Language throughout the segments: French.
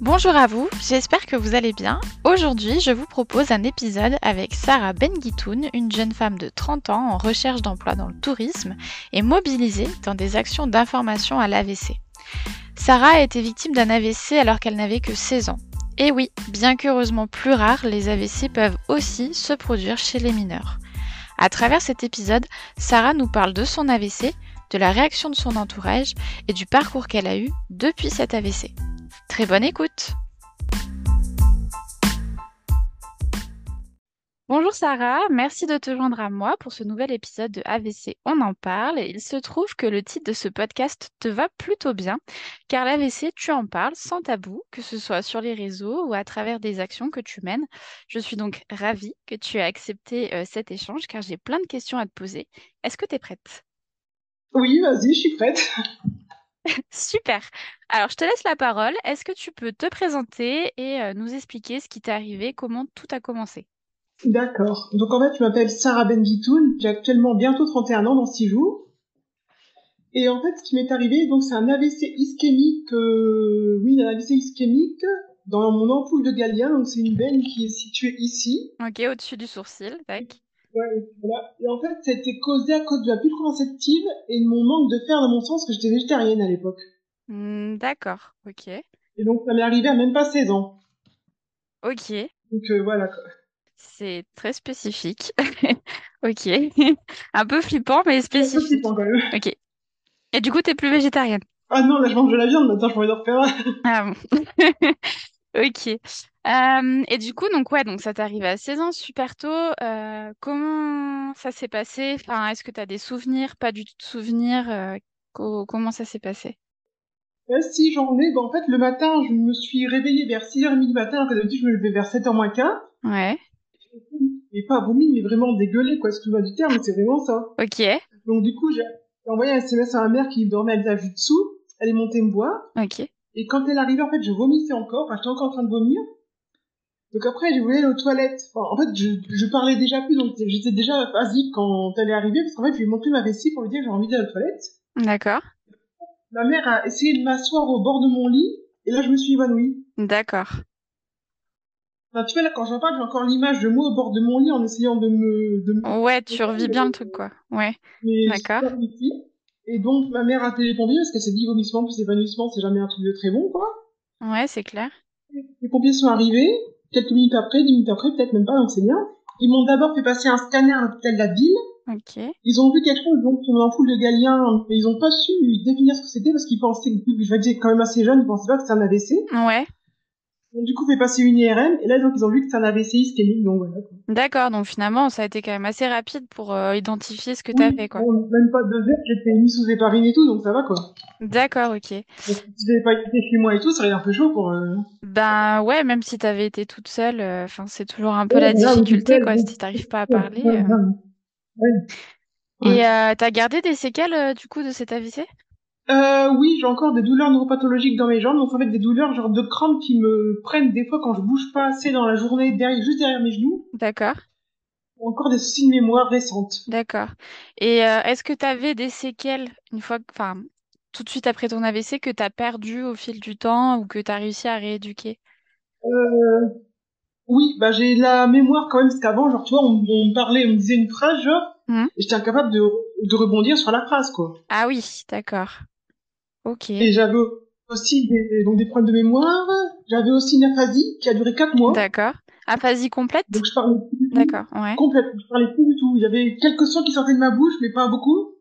Bonjour à vous, j'espère que vous allez bien. Aujourd'hui, je vous propose un épisode avec Sarah Benguitoun, une jeune femme de 30 ans en recherche d'emploi dans le tourisme et mobilisée dans des actions d'information à l'AVC. Sarah a été victime d'un AVC alors qu'elle n'avait que 16 ans. Et oui, bien qu'heureusement plus rares, les AVC peuvent aussi se produire chez les mineurs. À travers cet épisode, Sarah nous parle de son AVC, de la réaction de son entourage et du parcours qu'elle a eu depuis cet AVC. Très bonne écoute Bonjour Sarah, merci de te joindre à moi pour ce nouvel épisode de AVC On en parle. il se trouve que le titre de ce podcast te va plutôt bien, car l'AVC, tu en parles sans tabou, que ce soit sur les réseaux ou à travers des actions que tu mènes. Je suis donc ravie que tu aies accepté euh, cet échange, car j'ai plein de questions à te poser. Est-ce que tu es prête? Oui, vas-y, je suis prête. Super. Alors, je te laisse la parole. Est-ce que tu peux te présenter et euh, nous expliquer ce qui t'est arrivé, comment tout a commencé? D'accord. Donc en fait, je m'appelle Sarah Benvitoun, j'ai actuellement bientôt 31 ans dans 6 jours. Et en fait, ce qui m'est arrivé, donc c'est un AVC ischémique, euh, oui, un AVC ischémique dans mon ampoule de Galien, donc c'est une veine qui est située ici. Ok, au-dessus du sourcil, tac. Ouais, voilà. Et en fait, ça a été causé à cause de la pulcroceptive et de mon manque de fer dans mon sens, que j'étais végétarienne à l'époque. Hmm, d'accord, ok. Et donc, ça m'est arrivé à même pas 16 ans. Ok. Donc euh, voilà quoi. C'est très spécifique. ok. Un peu flippant, mais spécifique. Un peu flippant quand même. Ok. Et du coup, t'es plus végétarienne Ah non, là, je mange de la viande, maintenant, je pourrais en refaire. ah bon. ok. Euh, et du coup, donc ouais, donc ça t'arrive à 16 ans, super tôt. Euh, comment ça s'est passé? Enfin, est-ce que tu as des souvenirs, pas du tout de souvenirs? Euh, comment ça s'est passé? si, j'en ai. Bah, en fait, le matin, je me suis réveillée vers 6h30 du matin, alors que d'habitude, je me levais vers 7h moins quart. Ouais. Et pas vomi, mais vraiment dégueulé, quoi, excuse-moi du terme, mais c'est vraiment ça. Ok. Donc, du coup, j'ai envoyé un SMS à ma mère qui dormait à l'étage du dessous. Elle est montée me voir. Ok. Et quand elle arrivait, en fait, je vomissais encore. Enfin, j'étais encore en train de vomir. Donc après, j'ai voulu aller aux toilettes. en fait, je, je parlais déjà plus, donc j'étais déjà basique quand elle est arrivée, parce qu'en fait, je lui ai montré ma vessie pour lui dire que j'ai envie d'aller aux toilettes. D'accord. Ma mère a essayé de m'asseoir au bord de mon lit, et là, je me suis évanouie. D'accord. Enfin, tu vois, là, quand j'en parle, j'ai encore l'image de moi au bord de mon lit en essayant de me... De Ouais, tu revis bien le truc, quoi. Ouais. D'accord. Et donc, ma mère a appelé les pompiers parce qu'elle s'est dit vomissement plus évanouissement, c'est jamais un truc de très bon, quoi. Ouais, c'est clair. Les pompiers sont arrivés, quelques minutes après, dix minutes après, peut-être même pas, donc c'est bien. Ils m'ont d'abord fait passer un scanner à l'hôpital de la ville. Ok. Ils ont vu quelque chose donc sur l'ampoule de Galien, mais ils ont pas su définir ce que c'était parce qu'ils pensaient que je vais dire quand même assez jeune, ils pensaient pas que c'était un AVC. Ouais. Donc, du coup, fait passer une IRM, et là, donc, ils ont vu que c'est un AVC ischémique, donc voilà. D'accord, donc finalement, ça a été quand même assez rapide pour euh, identifier ce que tu avais, quoi. même pas deux heures, j'étais mis sous héparine et tout, donc ça va, quoi. D'accord, ok. Donc, si j'avais pas été chez moi et tout, ça aurait été un peu chaud pour... Euh... Ben ouais, même si t'avais été toute seule, euh, enfin, c'est toujours un peu la difficulté, quoi, si t'arrives pas à parler. Ouais, Et t'as gardé des séquelles, du coup, de cet AVC euh, oui, j'ai encore des douleurs neuropathologiques dans mes jambes, donc en fait des douleurs genre de crampes qui me prennent des fois quand je bouge pas assez dans la journée, derrière, juste derrière mes genoux. D'accord. Encore des soucis de mémoire récentes. D'accord. Et euh, est-ce que tu avais des séquelles une fois, enfin, tout de suite après ton AVC que tu as perdu au fil du temps ou que tu as réussi à rééduquer? Euh, Oui, bah j'ai la mémoire quand même, parce qu'avant, genre, tu vois, on, me parlait, on me disait une phrase, genre, mmh. et j'étais incapable de, de rebondir sur la phrase, quoi. Ah oui, d'accord. Ok. Et j'avais aussi des, donc des problèmes de mémoire. J'avais aussi une aphasie qui a duré 4 mois. D'accord. Aphasie complète? Donc je parlais plus du tout. D'accord, ouais. Complète. Je parlais plus du tout. Il y avait quelques sons qui sortaient de ma bouche, mais pas beaucoup.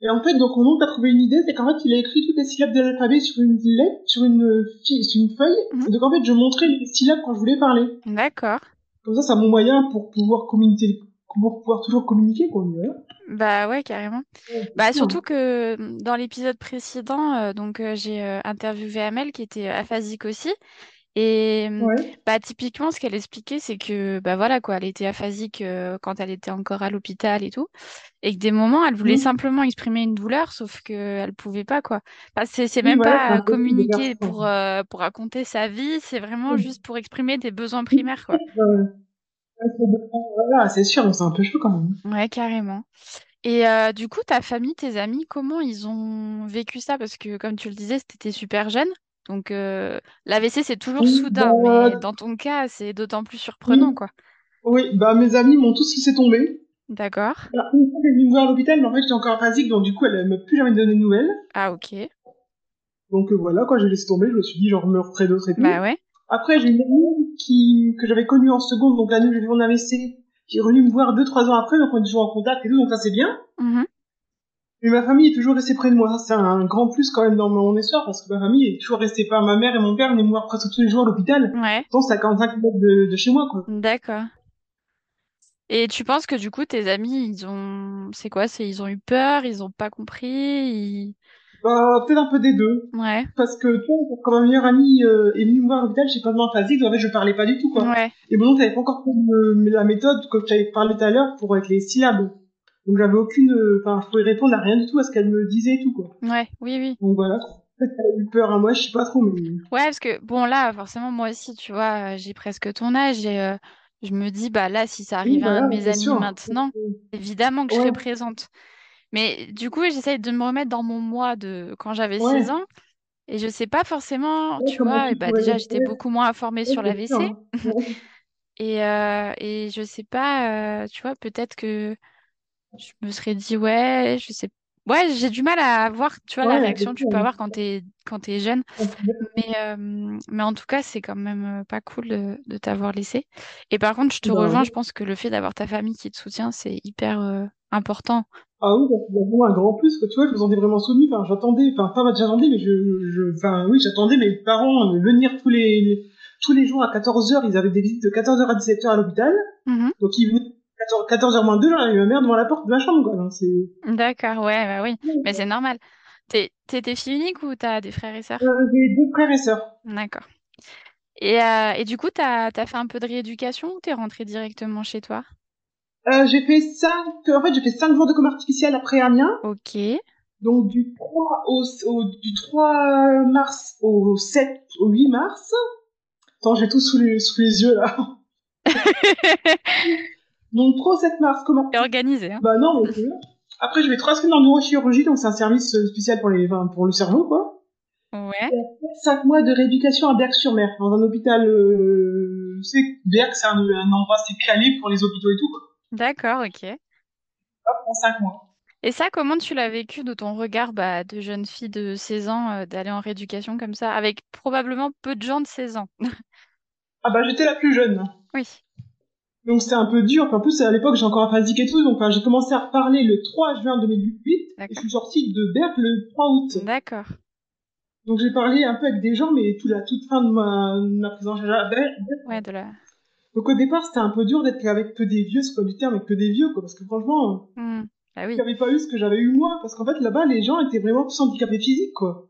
Et en fait, donc mon oncle a trouvé une idée, c'est qu'en fait, il a écrit toutes les syllabes de l'alphabet sur une lettre, sur une, sur une feuille. Mhm. Donc en fait, je montrais les syllabes quand je voulais parler. D'accord. Comme ça, c'est mon moyen pour pouvoir communiquer, pour pouvoir toujours communiquer, quoi. Bah ouais, carrément. Bah surtout que mmh, dans l'épisode précédent, euh, donc euh, j'ai euh, interviewé Amel qui était aphasique aussi. Et mmh, bah typiquement, ce qu'elle expliquait, c'est que bah voilà quoi, elle était aphasique quand elle était encore à l'hôpital et tout, et que des moments, elle voulait simplement exprimer une douleur, sauf qu'elle pouvait pas quoi. Enfin, c'est c'est même pas communiquer pour pour raconter sa vie, c'est vraiment juste pour exprimer des besoins primaires quoi. Voilà, c'est sûr, c'est un peu chaud quand même. Ouais, carrément. Et euh, du coup, ta famille, tes amis, comment ils ont vécu ça? Parce que, comme tu le disais, c'était super jeune. Donc, euh, l'AVC, c'est toujours Oui, soudain, mais bah, dans ton cas, c'est d'autant plus surprenant, oui, quoi. oui, bah, mes amis m'ont tous laissé tomber. D'accord. Alors, une fois, elle est venue me voir à l'hôpital, mais en fait, j'étais encore aphasique, donc du coup, elle m'a plus jamais donné de nouvelles. Ah, ok. Donc euh, voilà, quoi, j'ai laissé tomber, je me suis dit, genre, me referai d'autres et Bah tout. ouais. Après, j'ai une amie qui, que j'avais connue en seconde, donc l'année où j'ai fait mon AVC, qui est revenue me voir deux, trois ans après, donc on est toujours en contact et tout, donc ça c'est bien. Mhm. Mais ma famille est toujours restée près de moi, ça c'est un grand plus quand même dans mon histoire, parce que ma famille est toujours restée pas ma mère et mon père venaient me voir presque tous les jours à l'hôpital. Ouais. Pourtant, c'est à 45 km de, de chez moi, quoi. D'accord. Et tu penses que du coup, tes amis, ils ont... C'est quoi? C'est ils ont eu peur, ils ont pas compris, ils... Bah, peut-être un peu des deux. Ouais. Parce que, tu vois, quand ma meilleure amie euh, est venue me voir à l'hôpital, j'ai pas de phasique, donc en fait, je parlais pas du tout, quoi. Ouais. Et bon, t'avais pas encore le- la méthode que j'avais parlé tout à l'heure pour avec les syllabes. Donc j'avais aucune, euh, enfin, je pouvais répondre à rien du tout à ce qu'elle me disait et tout, quoi. Ouais. Oui, oui. Donc voilà. A eu peur à moi, je sais pas trop, mais. Ouais, parce que bon, là, forcément, moi aussi, tu vois, euh, j'ai presque ton âge et euh, je me dis, bah là, si ça Oui, arrivait à un de mes amis sûr. maintenant, évidemment que je serais présente. Mais du coup, j'essaye de me remettre dans mon moi de quand j'avais 16 ouais. ans et je sais pas forcément, Ouais, tu vois, tu bah déjà, j'étais beaucoup moins informée ouais, sur l'AVC et, euh, et je sais pas, euh, tu vois, peut-être que je me serais dit, ouais, je sais. Ouais, j'ai du mal à voir, tu vois, la réaction que tu peux avoir quand t'es quand t'es jeune. Mais, euh, mais en tout cas, c'est quand même euh, pas cool de, de t'avoir laissé. Et par contre, je te Bah, rejoins, je pense que le fait d'avoir ta famille qui te soutient, c'est hyper important. Ah oui, bah, c'est vraiment un grand plus. Tu vois, je me sentais vraiment soutenu. Enfin, j'attendais, enfin, pas j'attendais, mais je, je, enfin, oui, j'attendais mes parents venir tous les, les- tous les jours à 14 heures. Ils avaient des visites de 14 heures à 17 heures à l'hôpital. Mhm. Donc, ils venaient 14, 14 heures moins 2, j'avais ma mère devant la porte de ma chambre, quoi. C'est, D'accord, ouais, bah oui. Mais c'est normal. T'es, t'es, t'es fille unique ou t'as des frères et sœurs? euh, j'ai deux frères et sœurs. D'accord. Et, euh, et du coup, t'as, t'as fait un peu de rééducation ou t'es rentrée directement chez toi? Euh, j'ai fait cinq, en fait, j'ai fait cinq jours de coma artificiel après Amiens. Ok. Donc, du 3 au, au- du 3 mars au 7, au 8 mars. Attends, j'ai tout sous les, sous les yeux, là. Donc, 3 au 7 mars, comment? T'es organisée, hein? Bah non, mais c'est. Après, je vais trois semaines en neurochirurgie, donc c'est un service euh, spécial pour les, enfin, pour le cerveau, quoi. Ouais. Cinq mois de rééducation à Berck-sur-Mer, dans un hôpital, euh, tu sais, Berck, c'est un, un endroit assez calé pour les hôpitaux et tout, quoi. D'accord, ok. Hop, en cinq mois. Et ça, comment tu l'as vécu de ton regard bah, de jeune fille de 16 ans euh, d'aller en rééducation comme ça, avec probablement peu de gens de 16 ans? Ah bah, j'étais la plus jeune. Oui, Donc c'était un peu dur. Enfin, en plus, à l'époque, j'ai encore aphasique et tout. Donc enfin, j'ai commencé à reparler le 3 juin 2008 et je d'accord. suis sortie de Berck le 3 août. D'accord. Donc j'ai parlé un peu avec des gens, mais tout la toute fin de ma, de ma présence à Berck. Ouais, de la... Donc au départ, c'était un peu dur d'être avec que des vieux, quoi du terme, avec que des vieux, quoi. Parce que franchement, Hmm. Ah oui, j'avais pas eu ce que j'avais eu moi. Parce qu'en fait, là-bas, les gens étaient vraiment tous handicapés physiques, quoi.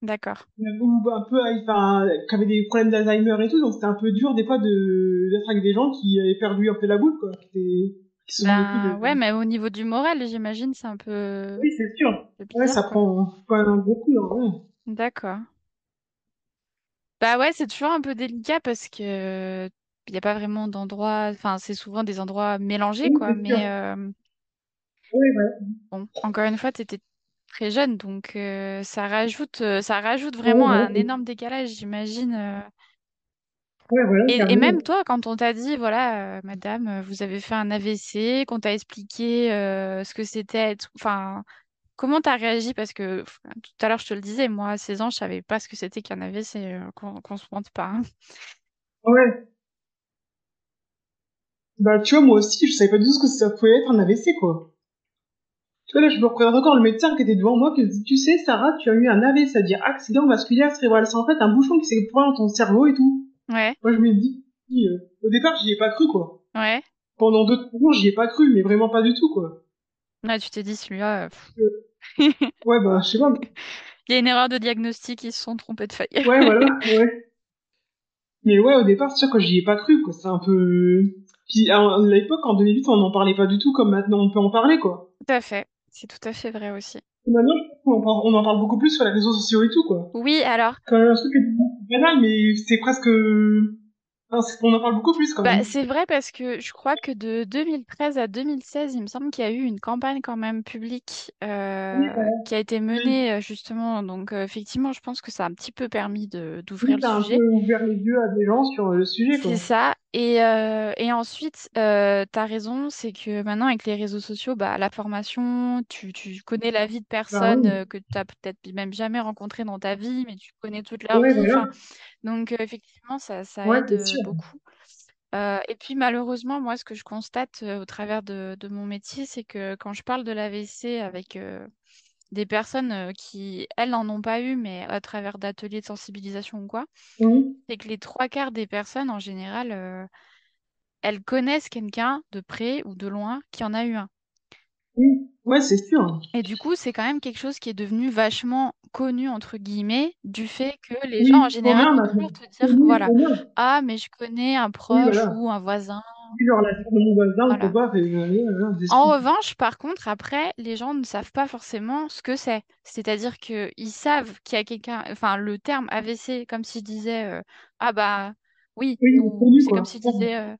d'accord. Ou un peu, enfin, qui avaient des problèmes d'Alzheimer et tout. Donc c'était un peu dur des fois de d'être avec des gens qui avaient perdu un peu la boule, quoi. Qui, étaient, Ben ouais, mais au niveau du moral, j'imagine, c'est un peu, Oui, c'est sûr. un Ouais, ça quoi. prend quand même beaucoup, hein, ouais. D'accord. Bah ouais, c'est toujours un peu délicat parce que il n'y a pas vraiment d'endroit, enfin, c'est souvent des endroits mélangés, Oui, quoi. Mais euh, Oui, ouais. bon, encore une fois, tu étais très jeune, donc euh, ça rajoute, ça rajoute vraiment un énorme décalage, j'imagine. ouais, voilà, Et, même toi, quand on t'a dit, voilà, euh, madame, vous avez fait un AVC, qu'on t'a expliqué euh, ce que c'était, enfin, comment t'as réagi? Parce que tout à l'heure, je te le disais, moi, à 16 ans, je savais pas ce que c'était qu'un AVC, euh, qu'on qu'on se mente pas. hein. Ouais. Bah, tu vois, moi aussi, je savais pas du tout ce que ça pouvait être un AVC, quoi. Tu vois, là, je me représente encore le médecin qui était devant moi, qui me dit, tu sais, Sarah, tu as eu un AVC, c'est-à-dire accident vasculaire cérébral. C'est en fait un bouchon qui s'est pointé dans ton cerveau et tout. Ouais, Moi, je me dis, euh, au départ, j'y ai pas cru, quoi. ouais. Pendant deux jours, j'y ai pas cru, mais vraiment pas du tout, quoi. Là, tu t'es dit, celui-là, euh. Euh, ouais, bah, je sais pas. il y a une erreur de diagnostic, ils se sont trompés de feuille. Ouais, voilà, ouais. Mais ouais, au départ, c'est sûr que j'y ai pas cru, quoi. C'est un peu... Puis, à l'époque, en 2008, on n'en parlait pas du tout comme maintenant on peut en parler, quoi. Tout à fait, c'est tout à fait vrai aussi. Maintenant, on en parle beaucoup plus sur les réseaux sociaux et tout, quoi. Oui, alors, Quand même un truc qui est banal, mais c'est presque... On en parle beaucoup plus quand Bah, même. c'est vrai parce que je crois que de 2013 à 2016, il me semble qu'il y a eu une campagne quand même publique Oui, euh, qui a été menée euh, justement. Donc euh, effectivement, je pense que ça a un petit peu permis de d'ouvrir oui, le ça a un peu sujet. ouvert les yeux à des gens sur le sujet, C'est ça. Et, euh, et ensuite, euh, tu as raison, c'est que maintenant avec les réseaux sociaux, bah, la formation, tu, tu connais la vie de Bah personnes oui. euh, que tu n'as peut-être même jamais rencontrées dans ta vie, mais tu connais toute leur Ouais, vie. voilà. Enfin, donc euh, effectivement, ça, ça Ouais, aide c'est euh, sûr. beaucoup. Euh, et puis malheureusement, moi, ce que je constate euh, au travers de, de mon métier, c'est que quand je parle de l'AVC avec euh, des personnes euh, qui, elles, n'en ont pas eu, mais à travers d'ateliers de sensibilisation ou quoi, Oui, c'est que les trois quarts des personnes, en général, euh, elles connaissent quelqu'un de près ou de loin qui en a eu un. oui. Ouais, c'est sûr. Et du coup, c'est quand même quelque chose qui est devenu vachement connu, entre guillemets, du fait que les gens, en général, vont toujours te dire, voilà, ah, mais je connais un Oui, proche voilà. ou un voisin. Puis genre la sœur de mon voisin, on peut Voilà. pas, fait, euh, En revanche, par contre, après, les gens ne savent pas forcément ce que c'est. C'est-à-dire qu'ils savent qu'il y a quelqu'un, enfin, le terme AVC, comme s'ils disaient, euh, ah bah oui, Oui, ou connu, c'est comme s'ils Ouais. disaient, euh,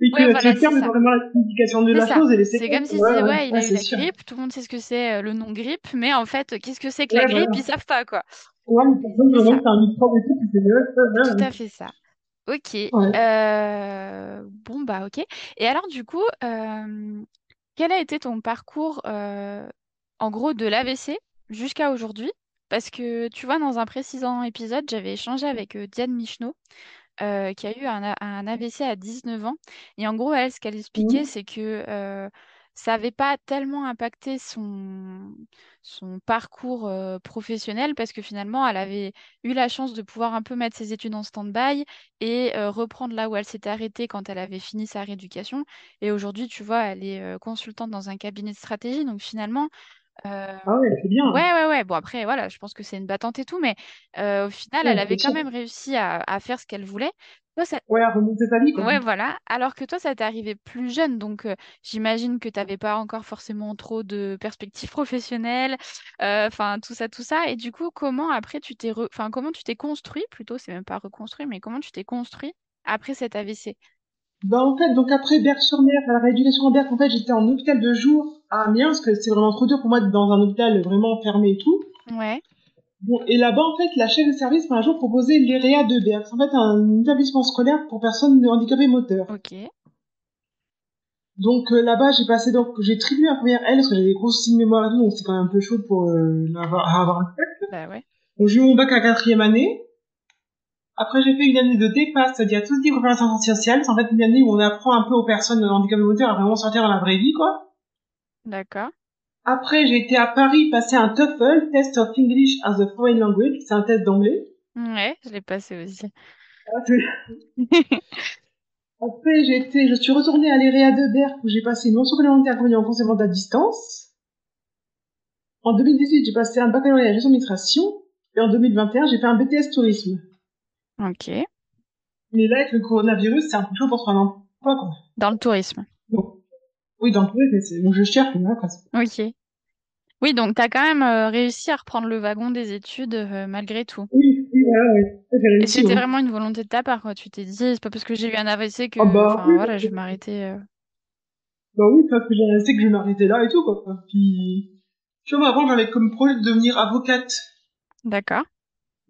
Oui, ouais, voilà, le c'est terme est ça. vraiment la signification de C'est la ça. chose et les C'est séquences. comme Ouais, disaient, ouais, ouais, il a eu la sûr. grippe, tout le monde sait ce que c'est euh, le nom grippe, mais en fait, qu'est-ce que c'est que la grippe, ils savent pas, quoi. Ouais, C'est vraiment ça. que c'est un microbe et tout, c'est à fait ça. Ok. ouais. Euh, Bon, bah, ok. Et alors, du coup, euh, quel a été ton parcours, euh, en gros, de l'AVC jusqu'à aujourd'hui? Parce que, tu vois, dans un précédent épisode, j'avais échangé avec euh, Diane Michneau, euh, qui a eu un, A- un AVC à 19 ans. Et en gros, elle, ce qu'elle expliquait, Mhm. c'est que ça n'avait pas tellement impacté son, parcours professionnel parce que finalement, elle avait eu la chance de pouvoir un peu mettre ses études en stand-by et reprendre là où elle s'était arrêtée quand elle avait fini sa rééducation. Et aujourd'hui, tu vois, elle est consultante dans un cabinet de stratégie. Donc finalement, euh, Ah ouais, c'est bien. Ouais, ouais, ouais. Bon, après, voilà, je pense que c'est une battante et tout, mais euh, au final, Ouais, elle avait quand même réussi à, à faire ce qu'elle voulait. Toi, ça... Ouais, à remonter sa vie, quoi. Ouais, voilà. Alors que toi, ça t'est arrivé plus jeune, donc euh, j'imagine que tu n'avais pas encore forcément trop de perspectives professionnelles, euh, enfin, tout ça, tout ça. Et du coup, comment après tu t'es re- enfin, comment tu t'es construit, plutôt, c'est même pas reconstruit, mais comment tu t'es construit après cet AVC? Bah, en fait, donc après Berck-sur-Mer, la rééducation en Berck, en fait, j'étais en hôpital de jour à Amiens, parce que c'est vraiment trop dur pour moi d'être dans un hôpital vraiment fermé et tout. Ouais, Bon, et là-bas, en fait, la chef de service m'a un jour proposé l'EREA de Berck. En fait, un établissement scolaire pour personnes handicapées moteurs. ok. Donc euh, là-bas, j'ai passé donc j'ai triplé ma première L parce que j'avais des gros signes de mémoire et tout, donc c'est quand même un peu chaud pour euh, l'avoir- avoir. Bah ouais. Donc j'ai eu mon bac à quatrième année. Après, j'ai fait une année de DEPA, c'est-à-dire tout ce qui est sociale. C'est en fait une année où on apprend un peu aux personnes handicapées moteurs à vraiment sortir dans la vraie vie, quoi. D'accord. Après, j'ai été à Paris passer un TOEFL, Test of English as a Foreign Language. C'est un test d'anglais. Ouais, je l'ai passé aussi. Après, j'ai été, je suis retournée à l'EREA de Berck où j'ai passé une mention complémentaire en conservant à distance. En 2018, j'ai passé un baccalauréat en gestion d'administration. Et en 2021, j'ai fait un BTS tourisme. Ok. Mais là, avec le coronavirus, c'est un peu chaud pour trouver un emploi, quoi. Dans le tourisme. Donc, oui, dans le tourisme, c'est, donc je cherche, mais voilà. Ok. Oui, donc tu as quand même euh, réussi à reprendre le wagon des études euh, malgré tout. Oui, oui, voilà, oui. Et c'était ouais. vraiment une volonté de ta part, quoi. Tu t'es dit, c'est pas parce que j'ai eu un AVC Ah que, bah enfin oui, voilà, je vais m'arrêter. euh. bah oui, parce que j'ai resté que je vais m'arrêter là et tout, quoi. Puis, tu vois, avant, j'avais comme projet de devenir avocate. D'accord.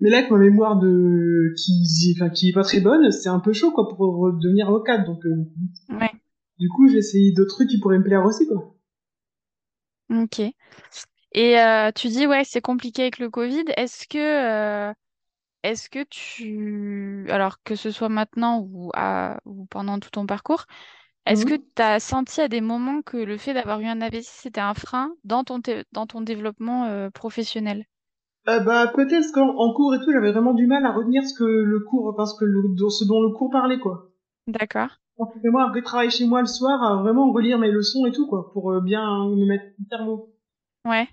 Mais là, avec ma mémoire de, qui, enfin, qui est pas très bonne, c'est un peu chaud, quoi, pour devenir avocate. Donc, Ouais. Du coup, j'ai essayé d'autres trucs qui pourraient me plaire aussi, quoi. Ok. Et euh, tu dis, ouais, c'est compliqué avec le Covid. Est-ce que, euh, est-ce que tu, alors que ce soit maintenant ou, à, ou pendant tout ton parcours, est-ce que Mhm. tu as senti à des moments que le fait d'avoir eu un AVC, c'était un frein dans ton, té- dans ton développement euh, professionnel? Euh, bah, peut-être qu'en en cours et tout, j'avais vraiment du mal à retenir ce que le cours, parce que le, ce dont le cours parlait, quoi. D'accord. Moi, un vrai travail chez moi le soir, à vraiment relire mes leçons et tout, quoi, pour euh, bien me mettre le cerveau. Ouais.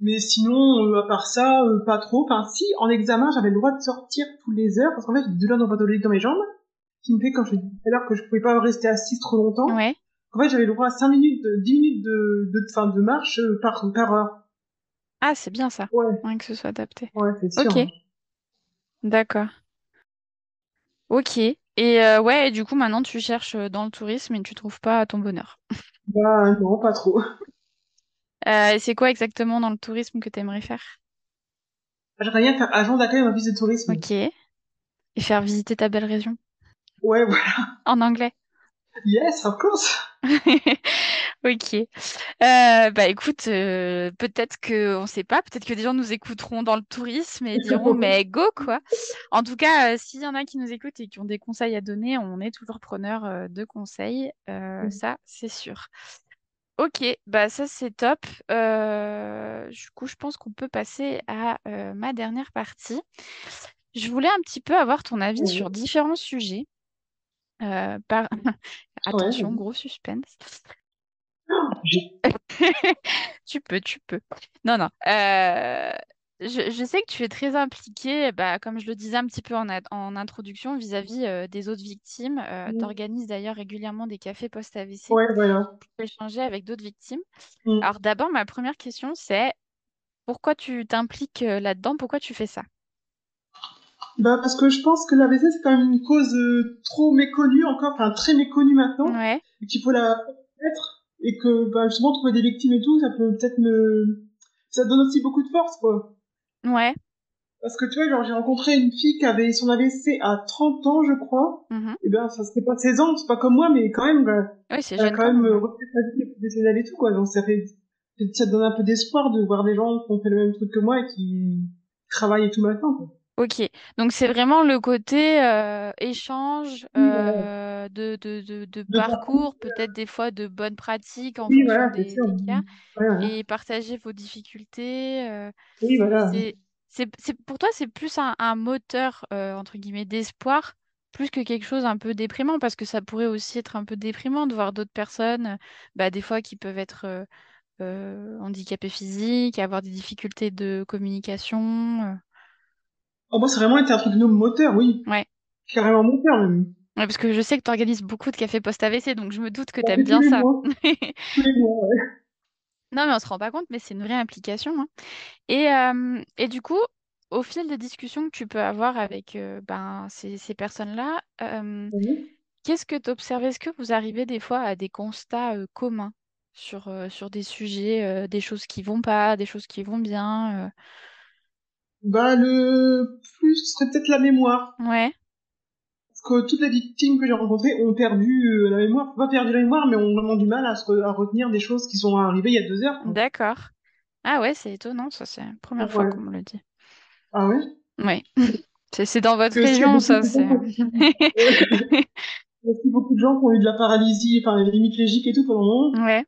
Mais sinon, euh, à part ça, euh, pas trop. Enfin, si, en examen, j'avais le droit de sortir tous les heures, parce qu'en fait, j'ai des douleurs pathologiques dans mes jambes, qui me fait, quand je disais tout à l'heure, que je pouvais pas rester assise trop longtemps. Ouais. En fait, j'avais le droit à 5 minutes, de, 10 minutes de, de, fin, de marche par, par heure. Ah, c'est bien ça. Ouais, Ouais, que ce soit adapté. ouais, c'est sûr. Ok. D'accord. Ok. Et euh, ouais, et du coup, maintenant, tu cherches euh, dans le tourisme et tu trouves pas ton bonheur. Bah non, pas trop. Euh, c'est quoi exactement dans le tourisme que tu aimerais faire? J'aimerais bien faire agent d'accueil en office de tourisme. Ok. Et faire visiter ta belle région? Ouais, voilà. En anglais? Yes, of course. Ok. Euh, bah écoute, euh, peut-être que on sait pas, peut-être que des gens nous écouteront dans le tourisme et diront mais go quoi. En tout cas, euh, s'il y en a qui nous écoutent et qui ont des conseils à donner, on est toujours preneur de conseils, ça c'est sûr. Ok, bah ça c'est top. Du coup, je pense qu'on peut passer à ma dernière partie. Je voulais un petit peu avoir ton avis sur différents sujets. Euh, par... Attention, gros suspense. J'ai- Tu peux, tu peux. Non, non. Euh, je, je sais que tu es très impliqué, bah, comme je le disais un petit peu en, introduction, vis-à-vis euh, des autres victimes. tu organises d'ailleurs régulièrement des cafés post-AVC Ouais, voilà. pour échanger avec d'autres victimes. Mm. Alors d'abord, ma première question, c'est pourquoi tu t'impliques euh, là-dedans? Pourquoi tu fais ça? Bah parce que je pense que l'AVC c'est quand même une cause euh, trop méconnue encore, enfin très méconnue maintenant, Ouais, et qu'il faut la être et que bah, justement trouver des victimes et tout, ça peut peut-être me, ça donne aussi beaucoup de force quoi. ouais, Parce que tu vois, genre j'ai rencontré une fille qui avait son AVC à 30 ans je crois, mhm. et ben ça c'était pas 16 ans, c'est pas comme moi, mais quand même, bah, elle a quand même euh, refait sa vie professionnelle et tout quoi, donc ça fait, ça donne un peu d'espoir de voir des gens qui ont fait le même truc que moi et qui travaillent et tout maintenant quoi. Ok, donc c'est vraiment le côté euh, échange Oui, voilà. euh, de, de, de, de De parcours, parcours, peut-être des fois de bonnes pratiques en oui fonction voilà, c'est des, sûr. des cas, Ouais, ouais. et partager vos difficultés. euh, Oui, voilà. c'est, c'est, c'est, pour toi, c'est plus un, un moteur, euh, entre guillemets, d'espoir, plus que quelque chose un peu déprimant, parce que ça pourrait aussi être un peu déprimant de voir d'autres personnes, euh, bah, des fois qui peuvent être euh, euh, handicapées physiques, avoir des difficultés de communication. euh. Oh, moi, c'est vraiment été un truc de moteur, oui. Ouais. Carrément moteur, même. Ouais, parce que je sais que tu organises beaucoup de cafés post-AVC, donc je me doute que On tu aimes bien ça. mois. Ouais. Non, mais on se rend pas compte, mais c'est une vraie implication. hein. Et, euh, et du coup, au fil des discussions que tu peux avoir avec euh, ben, ces, ces personnes-là, euh, qu'est-ce que tu observes? Est-ce que vous arrivez des fois à des constats communs sur, sur des sujets, des choses qui vont pas, des choses qui vont bien? Bah, le plus, ce serait peut-être la mémoire. Ouais, Parce que toutes les victimes que j'ai rencontrées ont perdu euh, la mémoire. Pas perdu la mémoire, mais ont vraiment du mal à, se re- à retenir des choses qui sont arrivées il y a deux heures, d'accord. Ah ouais, c'est étonnant, ça, c'est la première fois qu'on me le dit. Ah ouais? Ouais, c'est dans votre région, ça, c'est... beaucoup, de gens qui ont eu de la paralysie, enfin, des hémiplégiques et tout pendant un moment. Ouais,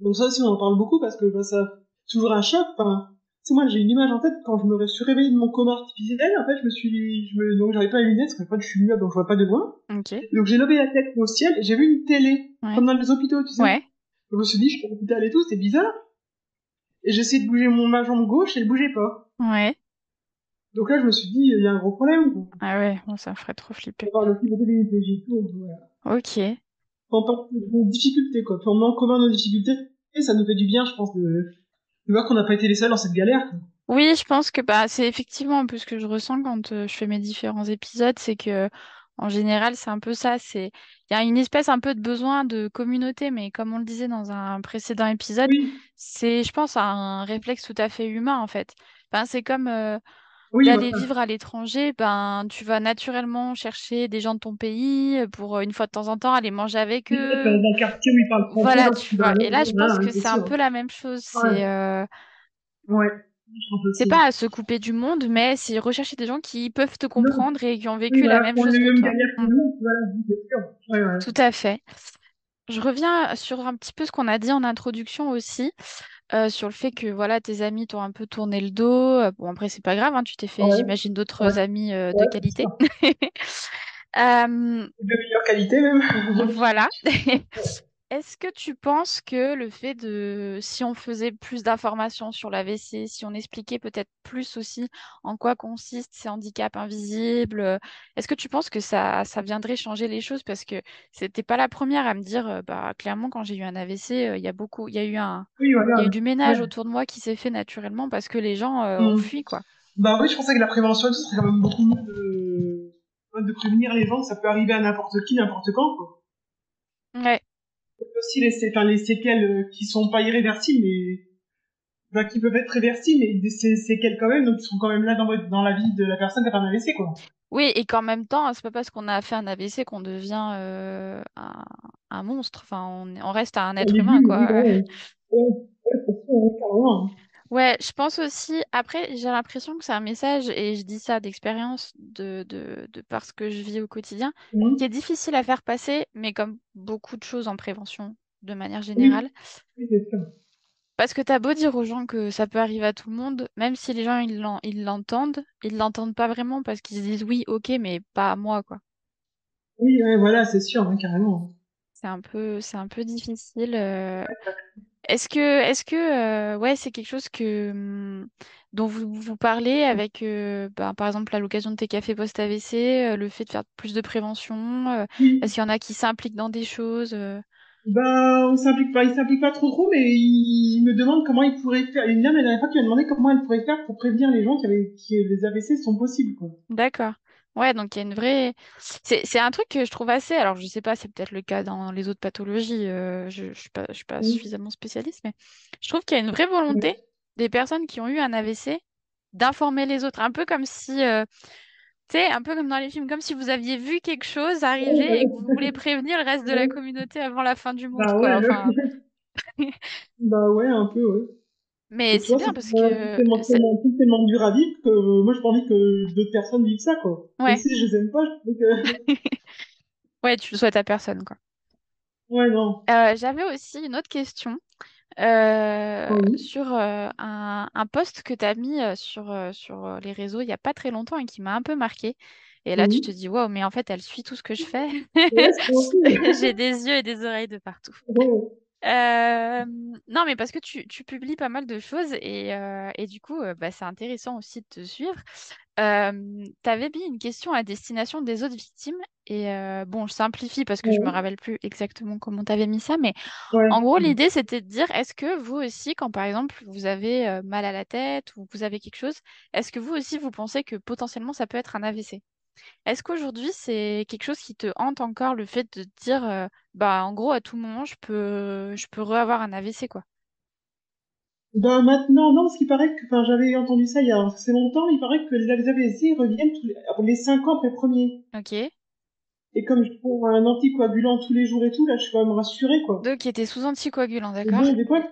Donc ça aussi, on en parle beaucoup parce que bah, ça, c'est toujours un choc. Sais, moi, j'ai une image en tête quand je me suis réveillée de mon coma artificiel. En fait, je me suis, je me, donc j'avais pas les lunettes parce fait, je suis muette donc je vois pas de loin. Donc j'ai levé la tête au ciel et j'ai vu une télé, Ouais. comme dans les hôpitaux, tu sais. Ouais, Je me suis dit, je suis à l'hôpital et tout, c'est bizarre. Et j'ai essayé de bouger mon ma jambe gauche et elle bougeait pas. ouais. Donc là, je me suis dit, il y a un gros problème. quoi. Ah ouais, bon, ça me ferait trop flipper. va voir le de et tout. donc Voilà. Ok. On parle de nos difficultés, quoi. Puis on met en commun nos difficultés et ça nous fait du bien, je pense, de, de voir qu'on n'a pas été les seuls dans cette galère. Oui, je pense que bah, c'est effectivement un peu ce que je ressens quand euh, je fais mes différents épisodes, c'est que en général, c'est un peu ça, c'est il y a une espèce un peu de besoin de communauté, mais comme on le disait dans un précédent épisode, Oui, c'est, je pense, un réflexe tout à fait humain en fait. Enfin, c'est comme euh, oui, d'aller voilà. vivre à l'étranger, ben tu vas naturellement chercher des gens de ton pays euh, pour euh, une fois de temps en temps aller manger avec eux. dans un quartier où ils parlent français, Voilà, tu vois. Et là, je pense que c'est un peu la même chose. Ouais, C'est euh, ouais. C'est pas à se couper du monde, mais c'est rechercher des gens qui peuvent te Non, comprendre et qui ont oui, vécu la même chose que toi. Mm, voilà. Ouais, ouais. Tout à fait. Je reviens sur un petit peu ce qu'on a dit en introduction aussi, euh, sur le fait que voilà, tes amis t'ont un peu tourné le dos. Euh, Bon, après, c'est pas grave, hein, tu t'es fait, Ouais, j'imagine, ouais, d'autres amis euh, de ouais, qualité. Euh, De meilleure qualité, même. voilà. Est-ce que tu penses que le fait de, si on faisait plus d'informations sur l'AVC, si on expliquait peut-être plus aussi en quoi consistent ces handicaps invisibles, euh, est-ce que tu penses que ça, ça viendrait changer les choses? Parce que c'était pas la première à me dire, euh, bah, clairement, quand j'ai eu un AVC, euh, il y a beaucoup, il y a eu un, Oui, il y a eu du Ouais. ménage autour de moi qui s'est fait naturellement parce que les gens, euh, ont Mm. fui, quoi. Bah oui, je pensais que la prévention, ce serait quand même beaucoup mieux de... de prévenir les gens ça peut arriver à n'importe qui, n'importe quand. Quoi. Aussi les, enfin, les séquelles euh, qui sont pas irréversibles, mais qui peuvent être réversibles, mais des séquelles quand même, donc qui sont quand même là dans, votre, dans la vie de la personne qui a fait un AVC, quoi. Oui, et qu'en même temps, c'est pas parce qu'on a fait un AVC qu'on devient euh, un, un, monstre. Enfin, on, on, reste un être humain, quoi. Ouais, ouais, je pense aussi. Après, j'ai l'impression que c'est un message, et je dis ça d'expérience, de, de, de parce que je vis au quotidien, mmh. qui est difficile à faire passer, mais comme beaucoup de choses en prévention, de manière générale. Oui, c'est ça. Parce que t'as beau dire aux gens que ça peut arriver à tout le monde, même si les gens ils l'entendent, ils l'entendent pas vraiment parce qu'ils se disent oui, ok, mais pas à moi, quoi. Oui, ouais, voilà, c'est sûr, hein, carrément. C'est un peu, c'est un peu difficile. euh. Est-ce que, est-ce que, euh, ouais, c'est quelque chose que hum, dont vous vous parlez avec, euh, ben, par exemple, à l'occasion de tes cafés post-AVC, euh, le fait de faire plus de prévention. euh, Oui. Est-ce qu'il y en a qui s'impliquent dans des choses? euh? Bah, on s'implique pas, il s'implique pas trop trop, mais il me demande comment il pourrait faire. Une dame la dernière fois qui m'a demandé comment elle pourrait faire pour prévenir les gens qui avaient, qui les AVC sont possibles, quoi. D'accord. Ouais, donc il y a une vraie. C'est, un truc que je trouve assez. Alors, je sais pas, c'est peut-être le cas dans les autres pathologies. euh, je, je suis pas, je suis pas Oui. suffisamment spécialiste, mais je trouve qu'il y a une vraie volonté des personnes qui ont eu un AVC d'informer les autres. Un peu comme si, euh, tu sais, un peu comme dans les films, comme si vous aviez vu quelque chose arriver et que vous voulez prévenir le reste de la communauté avant la fin du monde, Bah quoi. ouais, Enfin, bah ouais, un peu, ouais. Mais c'est bien parce que tellement, c'est- tellement, dur à vivre que euh, moi, j'ai pas envie que d'autres personnes vivent ça, quoi. Ouais. Si je les aime pas, je trouve que... ouais, tu le souhaites à personne, quoi. Ouais, non. Euh, j'avais aussi une autre question. euh, oui. sur euh, un, un post que tu as mis sur, sur les réseaux il n'y a pas très longtemps et qui m'a un peu marqué. Et là, tu te dis, waouh, mais en fait, elle suit tout ce que je fais. J'ai des yeux et des oreilles de partout. Euh, non, mais parce que tu, tu publies pas mal de choses et, euh, et du coup, euh, bah, c'est intéressant aussi de te suivre. Tu avais mis une question à destination des autres victimes et bon, je simplifie parce que je me rappelle plus exactement comment tu avais mis ça, mais Ouais. en gros, l'idée, c'était de dire, est-ce que vous aussi, quand par exemple, vous avez mal à la tête ou vous avez quelque chose, est-ce que vous aussi, vous pensez que potentiellement, ça peut être un AVC? Est-ce qu'aujourd'hui, c'est quelque chose qui te hante encore, le fait de te dire, euh, bah, en gros, à tout moment, je peux, je peux re-avoir un AVC, quoi? Bah maintenant, non, parce qu'il paraît que, enfin, j'avais entendu ça il y a assez longtemps, il paraît que les AVC reviennent tous les, les 5 ans après le premier. Ok. Et comme je prends un anticoagulant tous les jours et tout, là, je suis quand même rassurée, quoi. Donc, qui était sous anticoagulant, d'accord? bon, des fois, je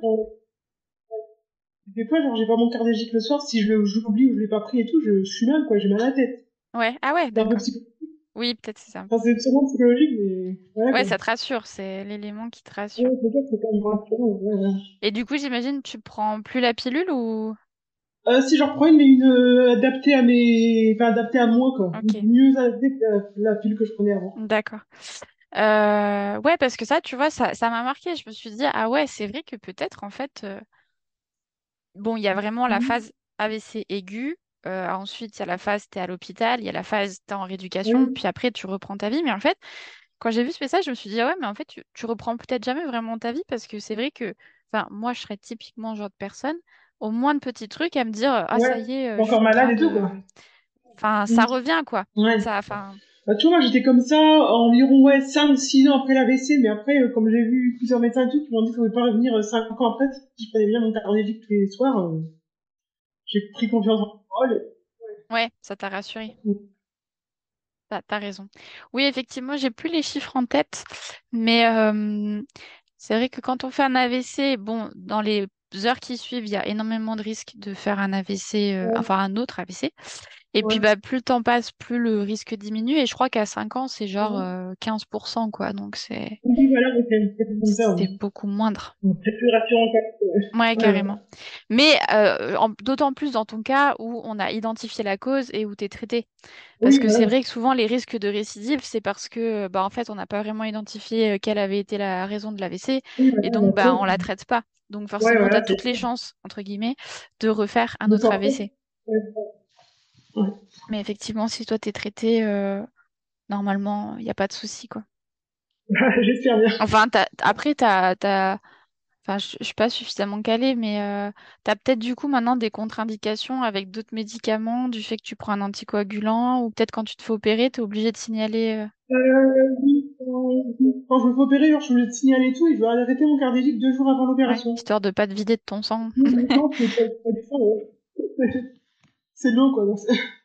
des fois, genre, j'ai pas mon cardiaque le soir, si je l'oublie ou je l'ai pas pris et tout, je, je suis mal, quoi, j'ai mal à la tête. Ouais. Ah ouais, d'accord. Oui, peut-être c'est ça. Enfin, c'est sûrement psychologique, mais voilà, Ouais, quoi. ça te rassure, c'est l'élément qui te Ouais, rassure. peut-être, c'est quand même rassurant, ouais, ouais. Et du coup, j'imagine, tu prends plus la pilule ou... Euh, si j'en reprends une, mais une euh, adaptée à mes, enfin adaptée à moi quoi, mieux adaptée que la, la pilule que je prenais avant. D'accord. Euh, ouais, parce que ça, tu vois, ça, ça m'a marqué. Je me suis dit, ah ouais, c'est vrai que peut-être, en fait, euh, bon, il y a vraiment la Mhm. phase AVC aiguë. Euh, ensuite, il y a la phase, t'es à l'hôpital. Il y a la phase, t'es en rééducation. Oui, Puis après, tu reprends ta vie. Mais en fait, quand j'ai vu ce message, je me suis dit, ah ouais, mais en fait, tu, tu reprends peut-être jamais vraiment ta vie parce que c'est vrai que, enfin, moi, je serais typiquement le genre de personne, au moins de petits trucs, à me dire, ah, ça y est, je encore en malade et tout quoi. Enfin, ça revient, quoi. Ouais. Ça, enfin, Bah, tu vois, moi j'étais comme ça environ ouais 5 6 ans après l'AVC, mais après euh, comme j'ai vu plusieurs médecins et tout qui m'ont dit qu'il ne pouvait pas revenir euh, 5 ans après si je prenais bien mon cardiaque tous les soirs, euh, j'ai pris confiance en moi. et- ouais, ça t'a rassuré. Mm. T'as, raison. Oui, effectivement, j'ai plus les chiffres en tête, mais euh, c'est vrai que quand on fait un AVC, bon, dans les heures qui suivent, il y a énormément de risques de faire un AVC, euh, Ouais, enfin un autre AVC. Et puis, bah, plus le temps passe, plus le risque diminue. Et je crois qu'à 5 ans, c'est genre ouais. euh, 15%, quoi. Donc, c'est, Oui, voilà, oui. beaucoup moindre. C'est plus rassurant que Ouais, ouais, carrément. Mais euh, d'autant plus dans ton cas où on a identifié la cause et où tu es traité. Parce Oui, que c'est vrai que souvent, les risques de récidive, c'est parce que, bah, en fait, on n'a pas vraiment identifié euh, quelle avait été la raison de l'AVC. Et donc, bah, on la traite pas. Donc, forcément, tu as toutes les chances, entre guillemets, de refaire un autre AVC. Ouais. Mais effectivement, si toi, tu es traité, euh, normalement, il n'y a pas de souci, quoi. J'espère bien. Enfin, t'as- après, t'as, t'as, Enfin, je, je suis pas suffisamment calée, mais euh, t'as peut-être du coup maintenant des contre-indications avec d'autres médicaments, du fait que tu prends un anticoagulant, ou peut-être quand tu te fais opérer, t'es obligé de signaler. Euh, oui, euh, quand je me fais opérer, genre, je suis obligée de signaler tout et je dois arrêter mon cardiaque deux jours avant euh, ouais, l'opération. histoire de pas te vider de ton sang. Oui, mais non, c'est pas, pas du sang, ouais. C'est l'eau, quoi. donc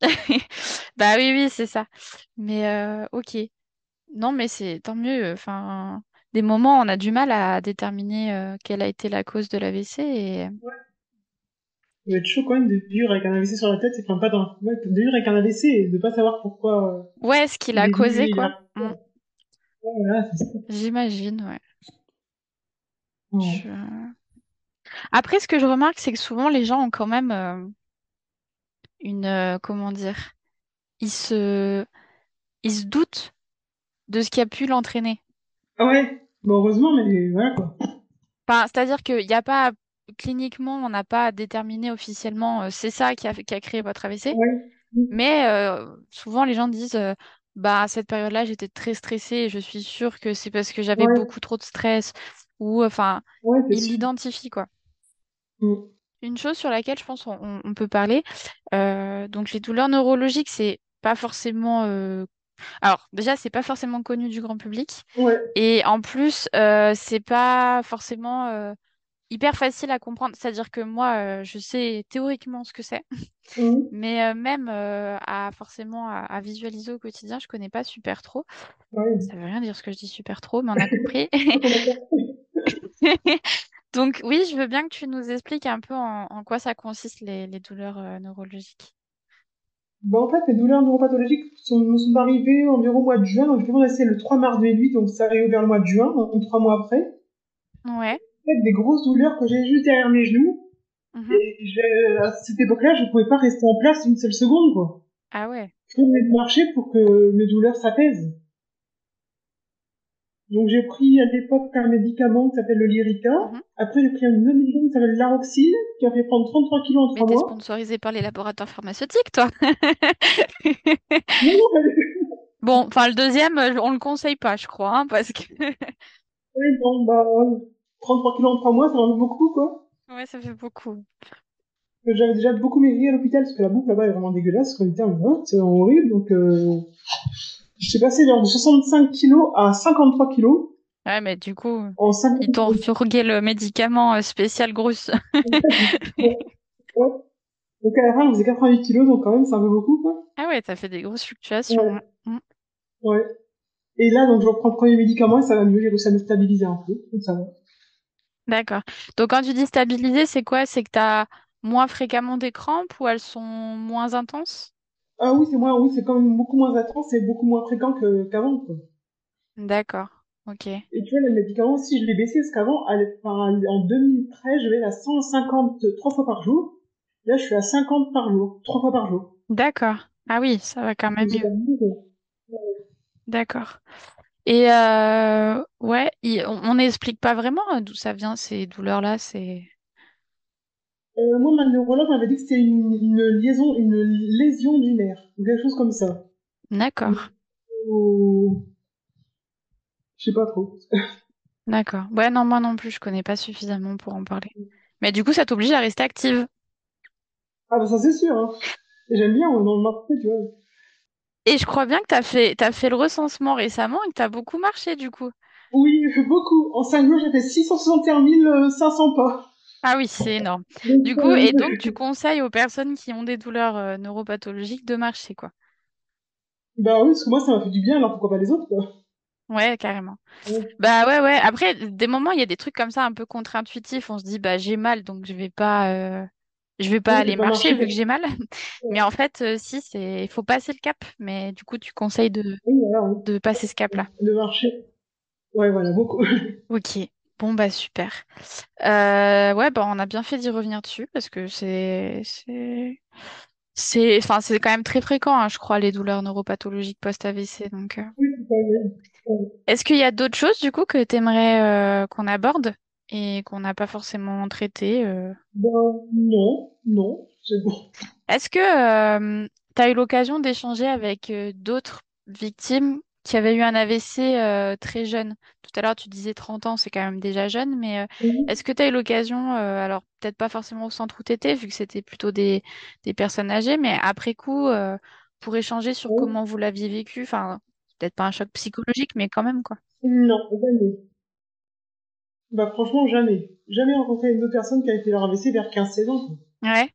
Bah oui, oui, c'est ça. Mais euh, ok. Non, mais c'est tant mieux. Enfin, des moments, on a du mal à déterminer euh, quelle a été la cause de l'AVC. Et... Ça doit être chaud quand même de vivre avec un AVC sur la tête, enfin pas dans, ouais, de vivre avec un AVC et de pas savoir pourquoi euh, Ouais, ce qu'il il a causé, il quoi. a... Mm, Ouais, voilà, j'imagine, ouais. Ouais. Je- Après, ce que je remarque, c'est que souvent, les gens ont quand même euh, une... euh, comment dire? Ils se... ils se doutent de ce qui a pu l'entraîner. Ah ouais, bon, heureusement, mais voilà quoi. Enfin, c'est-à-dire qu'il n'y a pas... Cliniquement, on n'a pas déterminé officiellement euh, c'est ça qui a, qui a créé votre AVC. Ouais. Mais euh, souvent, les gens disent, euh, bah, à cette période-là, j'étais très stressée et je suis sûre que c'est parce que j'avais Ouais, beaucoup trop de stress. Ou, enfin, ouais, ils l'identifient, quoi. Une chose sur laquelle je pense on, on- peut parler, euh, donc les douleurs neurologiques, c'est pas forcément... euh, Alors, déjà, c'est pas forcément connu du grand public. Ouais. Et en plus, euh, c'est pas forcément euh, hyper facile à comprendre. C'est-à-dire que moi, je sais théoriquement ce que c'est. Mm. Mais même à forcément à, à visualiser au quotidien, je connais pas super trop. Ouais. Ça veut rien dire ce que je dis super trop, mais on a compris. Donc oui, je veux bien que tu nous expliques un peu en, en quoi ça consiste les, les douleurs euh, neurologiques. Bah, en fait, les douleurs neuropathologiques sont, sont arrivées environ au mois de juin. Donc, j'ai commencé le 3 mars 2008, donc ça arrive vers le mois de juin, donc trois mois après. Ouais. Fait, des grosses douleurs que j'ai juste derrière mes genoux. Mhm. Et je- à cette époque-là, je pouvais pas rester en place une seule seconde, quoi. Ah ouais. Je de marcher pour que mes douleurs s'apaisent. Donc j'ai pris à l'époque un médicament qui s'appelle le Lyrica. Mhm. Après j'ai pris un autre médicament qui s'appelle l'Aroxyl, qui a fait prendre 33 kilos en Mais 3 t'es mois. sponsorisé par les laboratoires pharmaceutiques, toi. Bon, enfin le deuxième, euh, on le conseille pas, je crois, hein, parce que Oui, bon, bah, ouais. 33 kilos en 3 mois, ça en fait beaucoup, quoi. ouais, ça fait beaucoup. J'avais déjà beaucoup maigri à l'hôpital, parce que la bouffe là-bas est vraiment dégueulasse, mais C'est horrible, donc euh... J'ai passé genre de 65 kilos à 53 kilos Ouais, mais du coup, en 5 ils t'ont fourgué le médicament euh, spécial grosse. Ouais. Ouais. Donc à la fin, je faisais 88 kilos, donc quand même, c'est un peu beaucoup, quoi. Ah ouais, t'as fait des grosses fluctuations. Ouais. ouais. Mm. Ouais. Et là, donc, je reprends le premier médicament et ça va mieux. J'ai réussi à me stabiliser un peu. Donc, ça va. D'accord. Donc quand tu dis stabiliser, c'est quoi? C'est que t'as moins fréquemment des crampes ou elles sont moins intenses? Ah oui, c'est moins, oui, c'est quand même beaucoup moins intense et beaucoup moins fréquent que, qu'avant, quoi. D'accord. Ok. Et tu vois, le médicament, si je l'ai baissé, parce qu'avant, à l'é- enfin, en 2013, je vais à 150 trois fois par jour. Là, je suis à 50 par jour, trois fois par jour. D'accord. Ah oui, ça va quand même mieux. D'accord. Et euh, ouais, on n'explique pas vraiment d'où ça vient ces douleurs-là. C'est Euh, moi, ma neurologue m'avait dit que c'était une, une liaison, une lésion du nerf, ou quelque chose comme ça. d'accord. Ou... Je sais pas trop. D'accord. Ouais, non, moi non plus, je connais pas suffisamment pour en parler. Mais du coup, ça t'oblige à rester active. Ah bah ça c'est sûr, hein. J'aime bien, on dans le marché, tu vois. Et je crois bien que t'as fait, t'as fait le recensement récemment et que t'as beaucoup marché du coup. Oui, beaucoup. En 5 jours, j'ai fait 661 500 pas. Ah oui, c'est énorme. Du coup, et donc tu conseilles aux personnes qui ont des douleurs euh, neuropathologiques de marcher, quoi? Bah oui, parce que moi, ça m'a fait du bien, alors pourquoi pas les autres, quoi? Ouais, carrément. Ouais. Bah ouais, ouais. Après, des moments, il y a des trucs comme ça un peu contre-intuitifs. On se dit, bah j'ai mal, donc je vais pas, euh, je vais pas aller j'ai pas marcher marché vu que j'ai mal. Mais en fait, euh, si, c'est, il faut passer le cap. Mais du coup, tu conseilles de, Oui, voilà, oui. de passer ce cap-là. Le marché. Ouais, voilà, beaucoup. Ok. Bon, bah super. Euh, ouais, bah on a bien fait d'y revenir dessus parce que c'est, c'est, c'est, enfin, c'est quand même très fréquent, hein, je crois, les douleurs neuropathologiques post-AVC. Donc, euh. Oui, est-ce qu'il y a d'autres choses du coup que tu aimerais qu'on aborde et qu'on n'a pas forcément traité euh? Ben, non, non, c'est bon. Est-ce que tu as eu l'occasion d'échanger avec euh, d'autres victimes qui avait eu un AVC euh, très jeune. Tout à l'heure, tu disais 30 ans, c'est quand même déjà jeune, mais euh, Oui. est-ce que tu as eu l'occasion, euh, alors peut-être pas forcément au centre où tu étais, vu que c'était plutôt des, des personnes âgées, mais après coup, pour échanger sur Oui. comment vous l'aviez vécu, enfin, peut-être pas un choc psychologique, mais quand même, quoi. Non, jamais. Bah franchement, jamais. Jamais rencontré une autre personne qui a été leur AVC vers 15-16 ans. quoi. Ouais.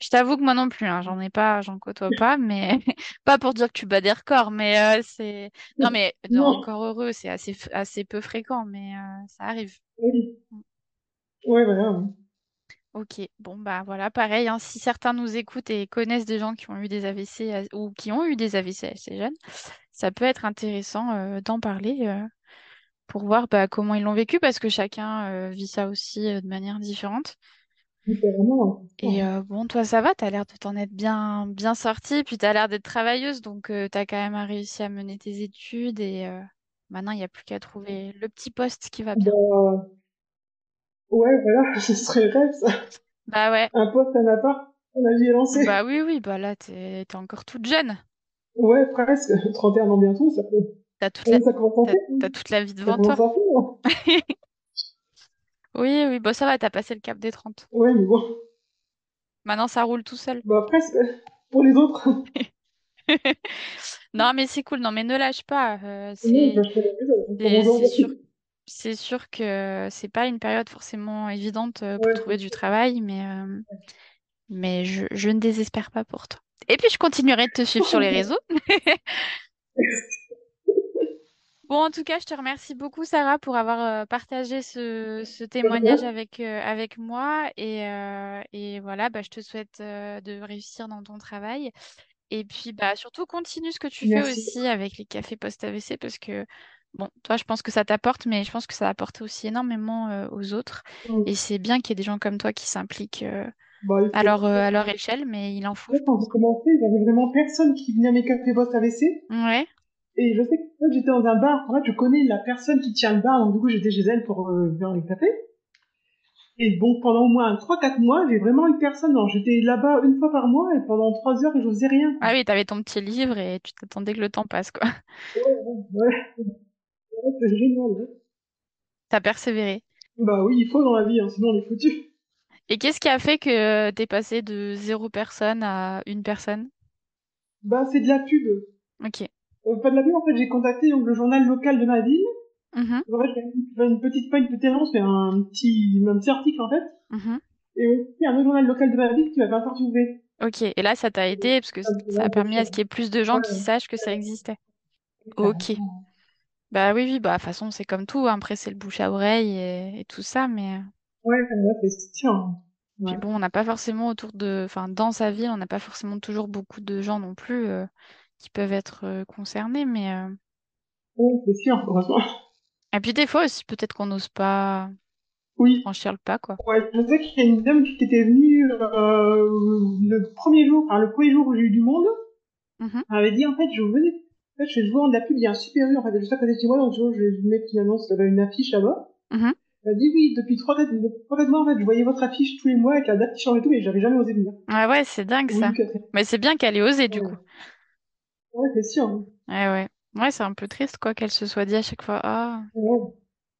Je t'avoue que moi non plus, hein, j'en ai pas, j'en côtoie pas, mais pas pour dire que tu bats des records, mais euh, c'est non mais non, encore heureux, c'est assez assez peu fréquent, mais euh, ça arrive. oui. Ouais, voilà. ouais. Ok, bon bah voilà, pareil, hein, si certains nous écoutent et connaissent des gens qui ont eu des AVC ou qui ont eu des AVC assez jeunes, ça peut être intéressant euh, d'en parler euh, pour voir bah, comment ils l'ont vécu, parce que chacun euh, vit ça aussi de manière différente. Différemment. Et hein. euh, bon, toi, ça va, t'as l'air de t'en être bien, bien sortie, puis t'as l'air d'être travailleuse, donc euh, t'as quand même réussi à mener tes études et euh, maintenant, il n'y a plus qu'à trouver le petit poste qui va bien. Bah, ouais, voilà, ce serait le rêve, ça. Bah ouais, Un poste, un appart, la vie est lancée. bah oui, oui, bah là, t'es, t'es encore toute jeune. Ouais, presque. 31 ans bientôt, ça, peut... T'as toute la, ça commence à t'as, toute la vie devant toi. hein. Oui, oui, bah ça va, t'as passé le cap des 30. Ouais, mais bon, Maintenant, ça roule tout seul. bah presque. Pour les autres. Non, mais c'est cool, non, mais ne lâche pas. euh, Non, c'est, sûr, jour. c'est sûr que c'est pas une période forcément évidente euh, pour Ouais, trouver du travail, mais, euh, mais je, je ne désespère pas pour toi. Et puis, je continuerai de te suivre sur les réseaux. Bon, en tout cas, je te remercie beaucoup, Sarah, pour avoir euh, partagé ce, ce témoignage avec, euh, avec moi. Et, euh, et voilà, bah, je te souhaite de réussir dans ton travail. Et puis, bah, surtout, continue ce que tu fais aussi avec les cafés post-AVC parce que, bon, toi, je pense que ça t'apporte, mais je pense que ça va apporter aussi énormément aux autres. Et c'est bien qu'il y ait des gens comme toi qui s'impliquent Bah, à leur, à leur échelle, mais il en faut, je Quand pense. j'ai commencé, il y avait vraiment personne qui venait à mes cafés boss AVC. Ouais, Et je sais que quand j'étais dans un bar, en fait, je connais la personne qui tient le bar, donc du coup, j'étais chez elle pour euh, faire les cafés. Et bon, pendant au moins 3-4 mois, j'ai vraiment eu personne. Alors, j'étais là-bas une fois par mois et pendant 3 heures je faisais rien. ah oui, t'avais ton petit livre et tu t'attendais que le temps passe, quoi. Ouais, ouais, c'est génial. ouais. T'as persévéré. Bah oui, il faut dans la vie, hein, sinon on est foutu. Et qu'est-ce qui a fait que t'es passé de zéro personne à une personne? Bah, c'est de la pub. Ok. Euh, pas de la pub, en fait, j'ai contacté donc, le journal local de ma ville. Mhm, En fait, j'ai une petite, pas une petite annonce, mais un petit, un petit article, en fait. mhm. Et aussi un autre journal local de ma ville qui m'avait interviewé. Ok. Et là, ça t'a aidé parce que Ça a permis à ce qu'il y ait plus de gens Ouais, qui sachent que ça existait. Ok. Bah oui, oui, bah de toute façon, c'est comme tout. hein. Après, c'est le bouche à oreille et, et tout ça. Mais euh, Ouais, c'est sûr. puis Ouais. bon, on n'a pas forcément autour de. Enfin, dans sa ville, on n'a pas forcément toujours beaucoup de gens non plus euh, qui peuvent être euh, concernés. Mais. euh, Ouais, c'est sûr, heureusement. Et puis des fois aussi, peut-être qu'on n'ose pas Oui. franchir le pas, quoi. Ouais, je sais qu'il y a une dame qui était venue euh, le premier jour, enfin le premier jour où j'ai eu du monde. Mhm. Elle avait dit en fait, je venais, en fait, je vais vendre de la pub, il y a un super en fait, juste à côté de chez moi, donc je vais mettre une annonce, avait une affiche là-bas. Mhm. Elle a dit oui, depuis 3-4 mois en fait, je voyais votre affiche tous les mois avec la date qui change et tout, mais j'avais jamais osé venir. Ouais, ouais, c'est dingue Oui, ça. Mais c'est bien qu'elle ait osé du Ouais, coup. Ouais c'est sûr. hein. Ouais, ouais. Ouais, c'est un peu triste quoi qu'elle se soit dit à chaque fois. Ah. Ouais,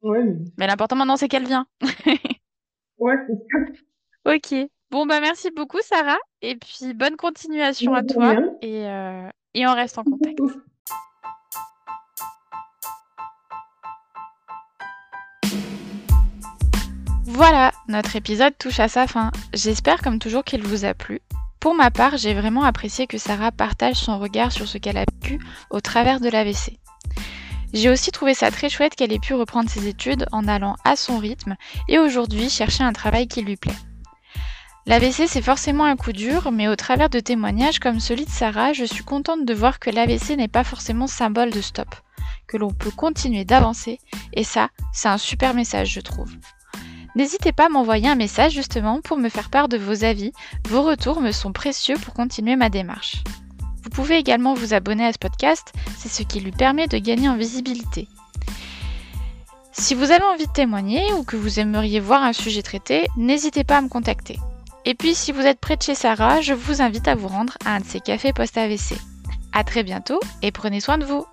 ouais, mais... Mais l'important maintenant, c'est qu'elle vient. ouais c'est ça. Ok. Bon, bah merci beaucoup, Sarah. Et puis, bonne continuation à toi. rien. Et, euh, et on reste en contact. Voilà, notre épisode touche à sa fin. J'espère comme toujours qu'il vous a plu. Pour ma part, j'ai vraiment apprécié que Sarah partage son regard sur ce qu'elle a vécu au travers de l'AVC. J'ai aussi trouvé ça très chouette qu'elle ait pu reprendre ses études en allant à son rythme et aujourd'hui chercher un travail qui lui plaît. L'AVC c'est forcément un coup dur, mais au travers de témoignages comme celui de Sarah, je suis contente de voir que l'AVC n'est pas forcément symbole de stop, que l'on peut continuer d'avancer, et ça, c'est un super message je trouve. N'hésitez pas à m'envoyer un message justement pour me faire part de vos avis, vos retours me sont précieux pour continuer ma démarche. Vous pouvez également vous abonner à ce podcast, c'est ce qui lui permet de gagner en visibilité. Si vous avez envie de témoigner ou que vous aimeriez voir un sujet traité, n'hésitez pas à me contacter. Et puis si vous êtes près de chez Sarah, je vous invite à vous rendre à un de ses cafés post-AVC. A très bientôt et prenez soin de vous